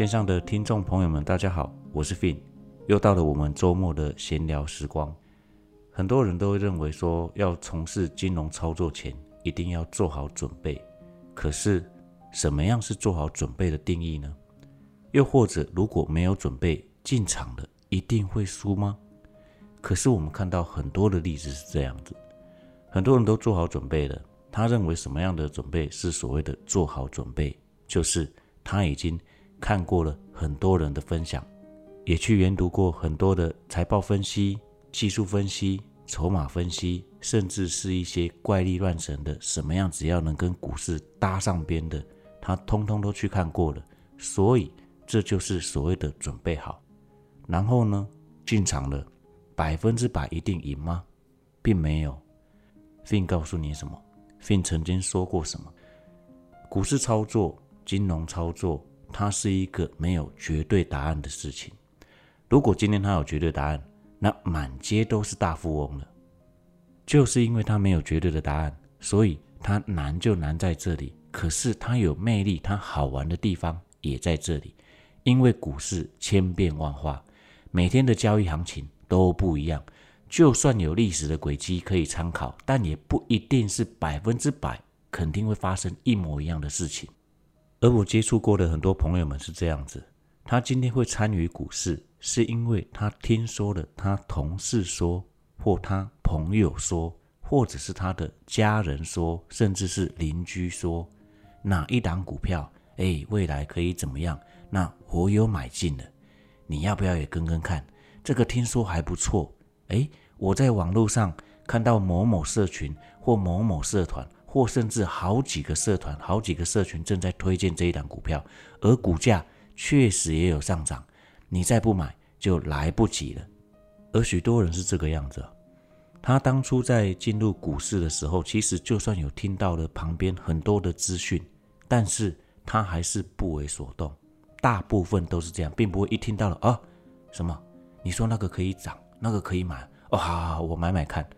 线上的听众朋友们，大家好，我是 Fin，又到了我们周末的闲聊时光。很多人都会认为说，要从事金融操作前，一定要做好准备。可是，什么样是做好准备的定义呢？又或者，如果没有准备进场的，一定会输吗？可是我们看到很多的例子是这样子，很多人都做好准备了。他认为什么样的准备是所谓的做好准备？就是他已经看过了很多人的分享，也去研读过很多的财报分析、技术分析、筹码分析，甚至是一些怪力乱神的什么样，只要能跟股市搭上边的，他通通都去看过了。所以这就是所谓的准备好。然后呢，进场了，百分之百一定赢吗？并没有。并告诉你什么？Fin 曾经说过什么？股市操作、金融操作，它是一个没有绝对答案的事情。如果今天它有绝对答案，那满街都是大富翁了。就是因为它没有绝对的答案，所以它难就难在这里。可是它有魅力，它好玩的地方也在这里。因为股市千变万化，每天的交易行情都不一样。就算有历史的轨迹可以参考，但也不一定是百分之百肯定会发生一模一样的事情。而我接触过的很多朋友们是这样子：他今天会参与股市，是因为他听说了他同事说，或他朋友说，或者是他的家人说，甚至是邻居说哪一档股票，哎，未来可以怎么样？那我有买进了，你要不要也跟跟看？这个听说还不错。哎，我在网络上看到某某社群或某某社团，或甚至好几个社团、好几个社群正在推荐这一档股票，而股价确实也有上涨。你再不买就来不及了。而许多人是这个样子，他当初在进入股市的时候，其实就算有听到了旁边很多的资讯，但是他还是不为所动。大部分都是这样，并不会一听到了啊什么，你说那个可以涨。那个可以买哦，好好好，我买买看，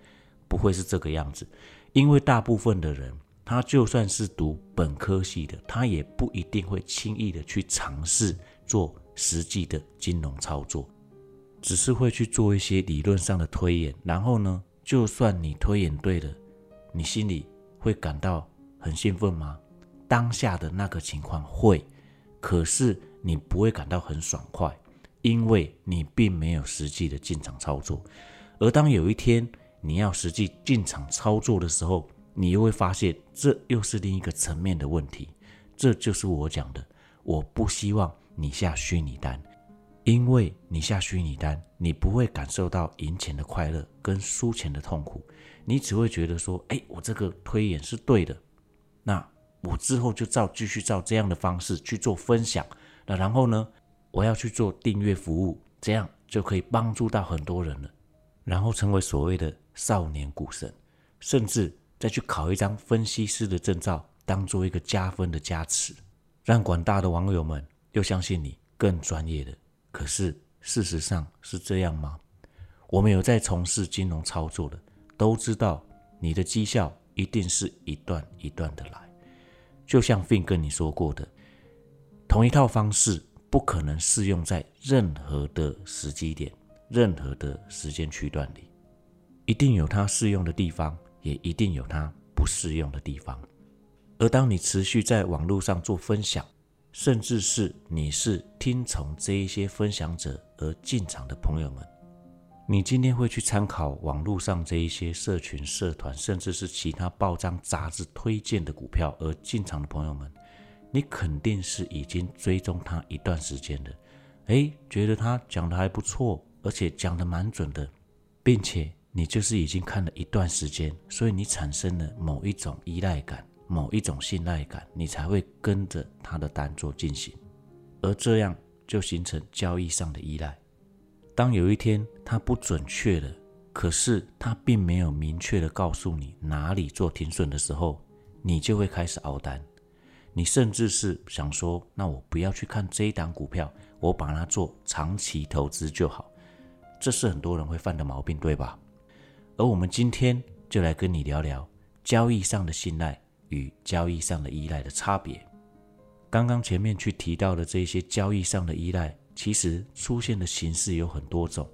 不会是这个样子，因为大部分的人，他就算是读本科系的，他也不一定会轻易的去尝试做实际的金融操作，只是会去做一些理论上的推演。然后呢，就算你推演对了，你心里会感到很兴奋吗？当下的那个情况会，可是你不会感到很爽快。因为你并没有实际的进场操作，而当有一天你要实际进场操作的时候，你又会发现这又是另一个层面的问题。这就是我讲的，我不希望你下虚拟单，因为你下虚拟单，你不会感受到赢钱的快乐跟输钱的痛苦，你只会觉得说，哎，我这个推演是对的，那我之后就照继续照这样的方式去做分享，那然后呢？我要去做订阅服务，这样就可以帮助到很多人了，然后成为所谓的少年股神，甚至再去考一张分析师的证照，当做一个加分的加持，让广大的网友们又相信你更专业的。可是事实上是这样吗？我们有在从事金融操作的，都知道你的绩效一定是一段一段的来，就像 Fin 跟你说过的，同一套方式。不可能适用在任何的时机点、任何的时间区段里，一定有它适用的地方，也一定有它不适用的地方。而当你持续在网络上做分享，甚至是你是听从这一些分享者而进场的朋友们，你今天会去参考网络上这一些社群、社团，甚至是其他报章、杂志推荐的股票而进场的朋友们。你肯定是已经追踪他一段时间的，诶，觉得他讲的还不错，而且讲的蛮准的，并且你就是已经看了一段时间，所以你产生了某一种依赖感，某一种信赖感，你才会跟着他的单做进行，而这样就形成交易上的依赖。当有一天他不准确了，可是他并没有明确的告诉你哪里做停损的时候，你就会开始熬单。你甚至是想说，那我不要去看这一档股票，我把它做长期投资就好。这是很多人会犯的毛病，对吧？而我们今天就来跟你聊聊交易上的信赖与交易上的依赖的差别。刚刚前面去提到的这些交易上的依赖，其实出现的形式有很多种，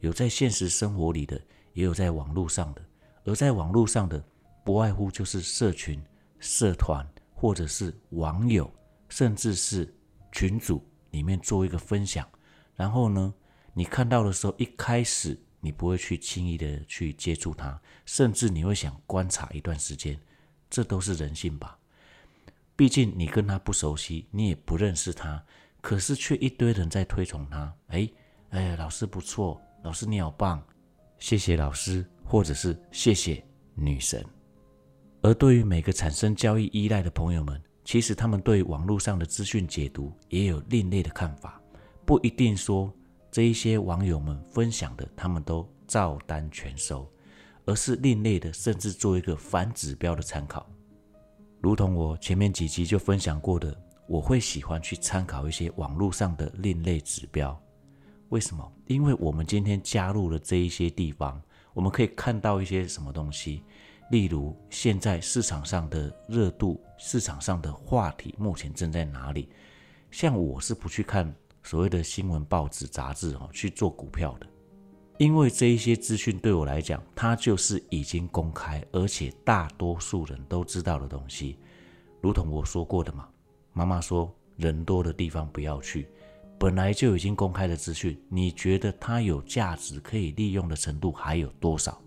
有在现实生活里的，也有在网络上的。而在网络上的，不外乎就是社群、社团，或者是网友，甚至是群组里面做一个分享。然后呢，你看到的时候，一开始你不会去轻易的去接触它，甚至你会想观察一段时间，这都是人性吧。毕竟你跟他不熟悉，你也不认识他，可是却一堆人在推崇他。哎哎，老师不错，老师你好棒，谢谢老师，或者是谢谢女神。而对于每个产生交易依赖的朋友们，其实他们对网络上的资讯解读也有另类的看法，不一定说这一些网友们分享的他们都照单全收，而是另类的，甚至做一个反指标的参考。如同我前面几集就分享过的，我会喜欢去参考一些网络上的另类指标。为什么？因为我们今天加入了这一些地方，我们可以看到一些什么东西，例如现在市场上的热度、市场上的话题目前正在哪里。像我是不去看所谓的新闻、报纸、杂志哦去做股票的。因为这一些资讯对我来讲，它就是已经公开，而且大多数人都知道的东西。如同我说过的嘛，妈妈说人多的地方不要去，本来就已经公开的资讯，你觉得它有价值可以利用的程度还有多少？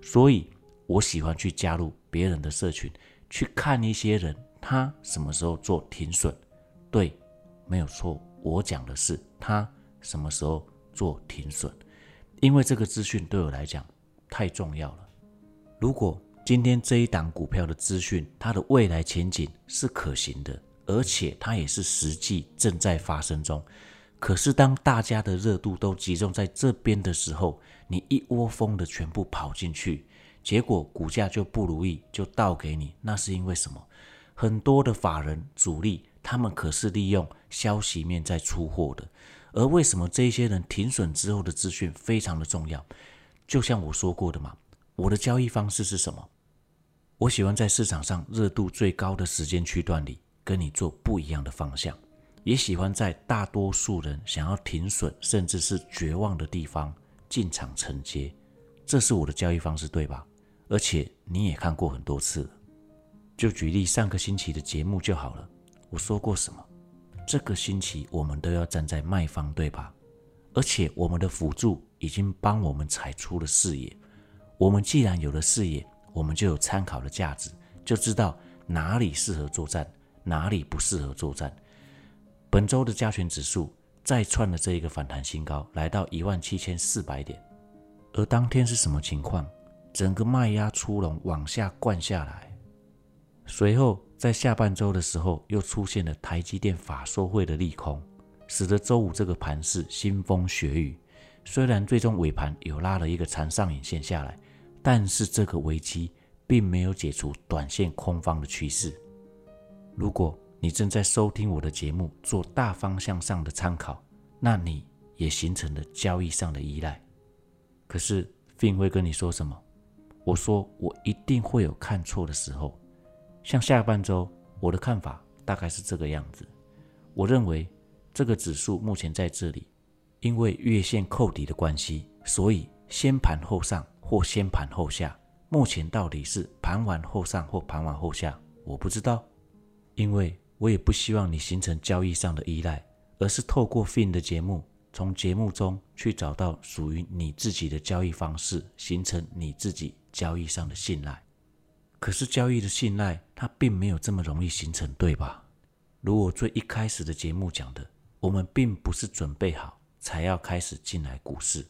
所以我喜欢去加入别人的社群，去看一些人他什么时候做停损。对，没有错，我讲的是他什么时候做停损。因为这个资讯对我来讲太重要了。如果今天这一档股票的资讯，它的未来前景是可行的，而且它也是实际正在发生中。可是当大家的热度都集中在这边的时候，你一窝蜂的全部跑进去，结果股价就不如意，就倒给你。那是因为什么？很多的法人主力，他们可是利用消息面在出货的。而为什么这些人停损之后的资讯非常的重要？就像我说过的嘛，我的交易方式是什么？我喜欢在市场上热度最高的时间区段里跟你做不一样的方向，也喜欢在大多数人想要停损甚至是绝望的地方进场承接，这是我的交易方式，对吧？而且你也看过很多次。就举例上个星期的节目就好了，我说过什么？这个星期我们都要站在卖方，对吧？而且我们的辅助已经帮我们踩出了视野。我们既然有了视野，我们就有参考的价值，就知道哪里适合作战，哪里不适合作战。本周的加权指数再创了这一个反弹新高，来到一万七千四百点。而当天是什么情况？整个卖压出笼，往下灌下来，随后。在下半周的时候，又出现了台积电法说会的利空，使得周五这个盘是腥风血雨。虽然最终尾盘有拉了一个长上影线下来，但是这个危机并没有解除短线空方的趋势。如果你正在收听我的节目，做大方向上的参考，那你也形成了交易上的依赖。可是 Fin 会跟你说什么？我说我一定会有看错的时候。像下半周，我的看法大概是这个样子。我认为这个指数目前在这里，因为月线扣底的关系，所以先盘后上或先盘后下。目前到底是盘完后上或盘完后下，我不知道。因为我也不希望你形成交易上的依赖，而是透过 Fin 的节目，从节目中去找到属于你自己的交易方式，形成你自己交易上的信赖。可是交易的信赖，它并没有这么容易形成，对吧？如我最一开始的节目讲的，我们并不是准备好才要开始进来股市，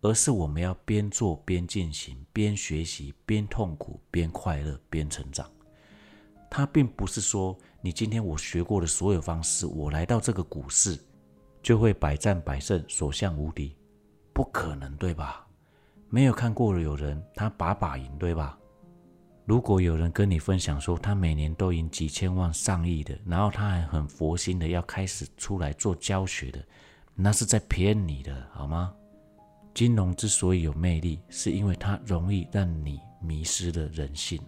而是我们要边做边进行，边学习边痛苦，边快乐边成长。它并不是说你今天我学过的所有方式，我来到这个股市就会百战百胜，所向无敌，不可能，对吧？没有看过的有人他把把赢，对吧？如果有人跟你分享说他每年都赢几千万、上亿的，然后他还很佛心的要开始出来做教学的，那是在骗你的，好吗？金融之所以有魅力，是因为它容易让你迷失了人性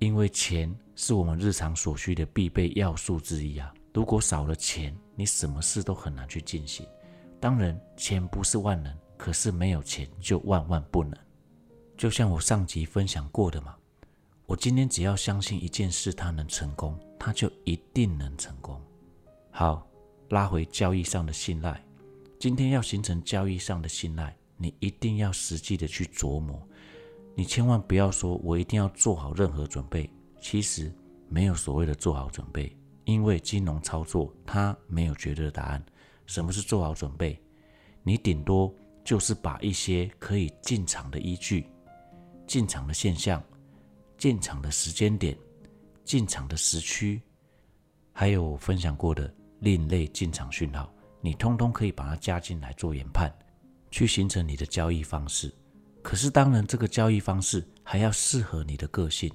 因为钱是我们日常所需的必备要素之一啊。如果少了钱，你什么事都很难去进行。当然，钱不是万能，可是没有钱就万万不能。就像我上集分享过的嘛，我今天只要相信一件事，它能成功，它就一定能成功。好，拉回交易上的信赖。今天要形成交易上的信赖，你一定要实际的去琢磨。你千万不要说我一定要做好任何准备，其实没有所谓的做好准备，因为金融操作它没有绝对的答案。什么是做好准备？你顶多就是把一些可以进场的依据、进场的现象、进场的时间点、进场的时区，还有我分享过的。另类进场讯号，你通通可以把它加进来做研判，去形成你的交易方式。可是当然，这个交易方式还要适合你的个性。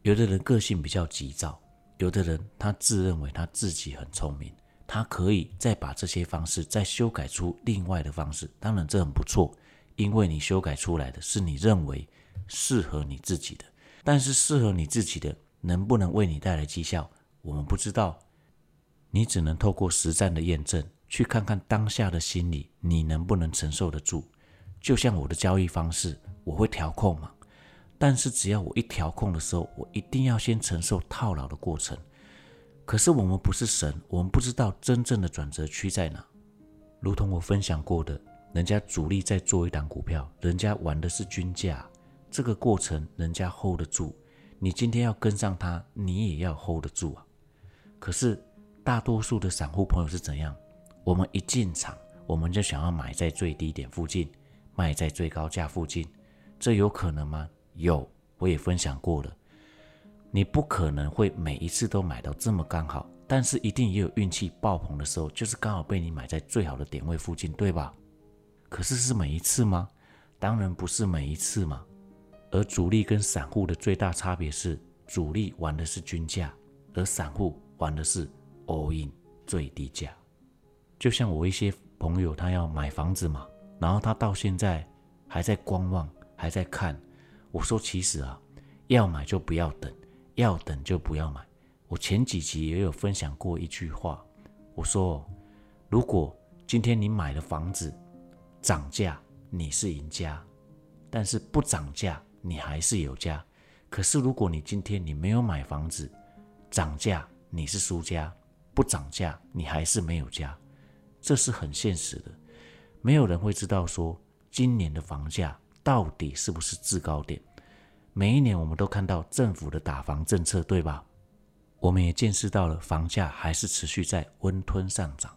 有的人个性比较急躁，有的人他自认为他自己很聪明，他可以再把这些方式再修改出另外的方式。当然这很不错，因为你修改出来的是你认为适合你自己的。但是适合你自己的能不能为你带来绩效，我们不知道。你只能透过实战的验证，去看看当下的心理你能不能承受得住。就像我的交易方式，我会调控嘛，但是只要我一调控的时候，我一定要先承受套牢的过程。可是我们不是神，我们不知道真正的转折区在哪。如同我分享过的，人家主力在做一档股票，人家玩的是均价，这个过程人家 hold 得住，你今天要跟上他，你也要 hold 得住啊。可是。大多数的散户朋友是怎样？我们一进场，我们就想要买在最低点附近，卖在最高价附近，这有可能吗？有，我也分享过了。你不可能会每一次都买到这么刚好，但是一定也有运气爆棚的时候，就是刚好被你买在最好的点位附近，对吧？可是是每一次吗？当然不是每一次嘛。而主力跟散户的最大差别是，主力玩的是均价，而散户玩的是。all in 最低价，就像我一些朋友，他要买房子嘛，然后他到现在还在观望，还在看。我说，其实啊，要买就不要等，要等就不要买。我前几集也有分享过一句话，我说，如果今天你买了房子涨价，你是赢家；但是不涨价，你还是有家。可是如果你今天你没有买房子涨价，你是输家。不涨价，你还是没有家，这是很现实的。没有人会知道说今年的房价到底是不是制高点。每一年我们都看到政府的打房政策，对吧？我们也见识到了房价还是持续在温吞上涨。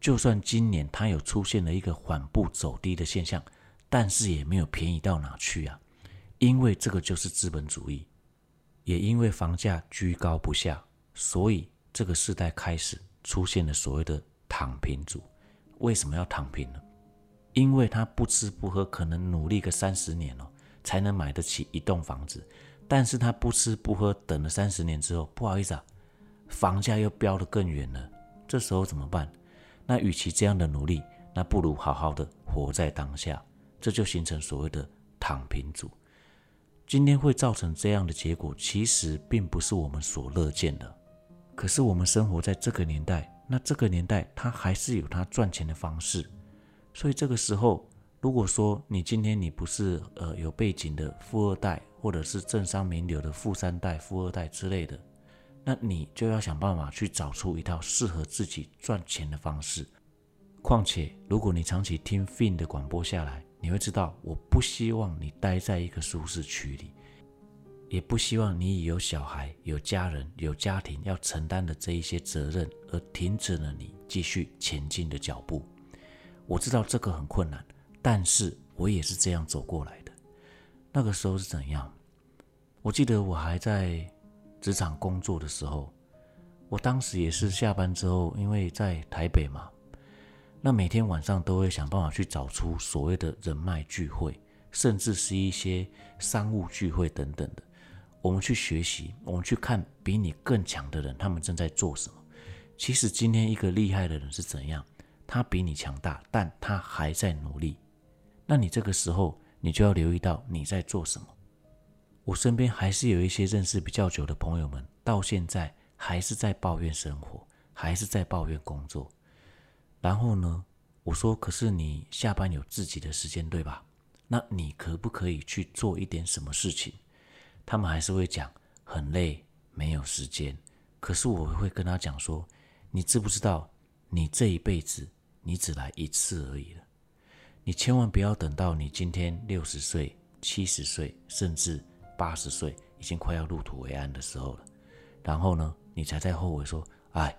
就算今年它有出现了一个缓步走低的现象，但是也没有便宜到哪去啊。因为这个就是资本主义，也因为房价居高不下，所以。这个时代开始出现了所谓的躺平族，为什么要躺平呢？因为他不吃不喝，可能努力个三十年哦，才能买得起一栋房子。但是他不吃不喝，等了三十年之后，不好意思啊，房价又飙得更远了。这时候怎么办？那与其这样的努力，那不如好好的活在当下。这就形成所谓的躺平族。今天会造成这样的结果，其实并不是我们所乐见的。可是我们生活在这个年代，那这个年代它还是有它赚钱的方式，所以这个时候，如果说你今天你不是呃有背景的富二代，或者是政商名流的富三代、富二代之类的，那你就要想办法去找出一套适合自己赚钱的方式。况且，如果你长期听 Fin 的广播下来，你会知道，我不希望你待在一个舒适区里。也不希望你有小孩、有家人、有家庭要承担的这一些责任而停止了你继续前进的脚步。我知道这个很困难，但是我也是这样走过来的。那个时候是怎样？我记得我还在职场工作的时候，我当时也是下班之后，因为在台北嘛，那每天晚上都会想办法去找出所谓的人脉聚会，甚至是一些商务聚会等等的。我们去学习，我们去看比你更强的人，他们正在做什么。其实今天一个厉害的人是怎样？他比你强大，但他还在努力。那你这个时候，你就要留意到你在做什么。我身边还是有一些认识比较久的朋友们，到现在还是在抱怨生活，还是在抱怨工作。然后呢，我说：“可是你下班有自己的时间，对吧？那你可不可以去做一点什么事情？”他们还是会讲很累，没有时间。可是我会跟他讲说：“你知不知道，你这一辈子你只来一次而已了。你千万不要等到你今天六十岁、七十岁，甚至……”八十岁已经快要入土为安的时候了，然后呢，你才在后悔说：“哎，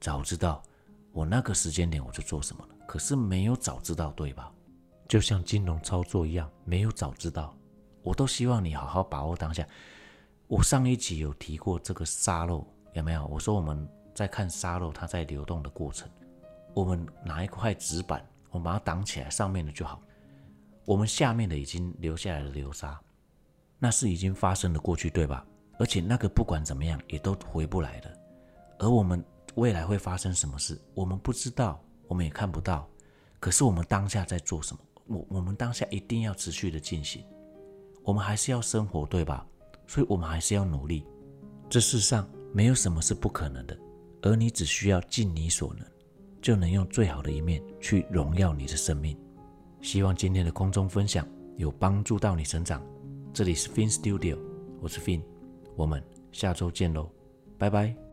早知道我那个时间点我就做什么了。”可是没有早知道，对吧？就像金融操作一样，没有早知道。我都希望你好好把握当下。我上一集有提过这个沙漏，有没有？我说我们在看沙漏，它在流动的过程。我们拿一块纸板，我们把它挡起来，上面的就好。我们下面的已经留下来的流沙。那是已经发生的过去，对吧？而且那个不管怎么样也都回不来的。而我们未来会发生什么事，我们不知道，我们也看不到。可是我们当下在做什么？我我们当下一定要持续的进行。我们还是要生活，对吧？所以我们还是要努力。这世上没有什么是不可能的，而你只需要尽你所能，就能用最好的一面去荣耀你的生命。希望今天的空中分享有帮助到你成长。这里是 Fin Studio，我是 Fin，我们下周见喽，拜拜。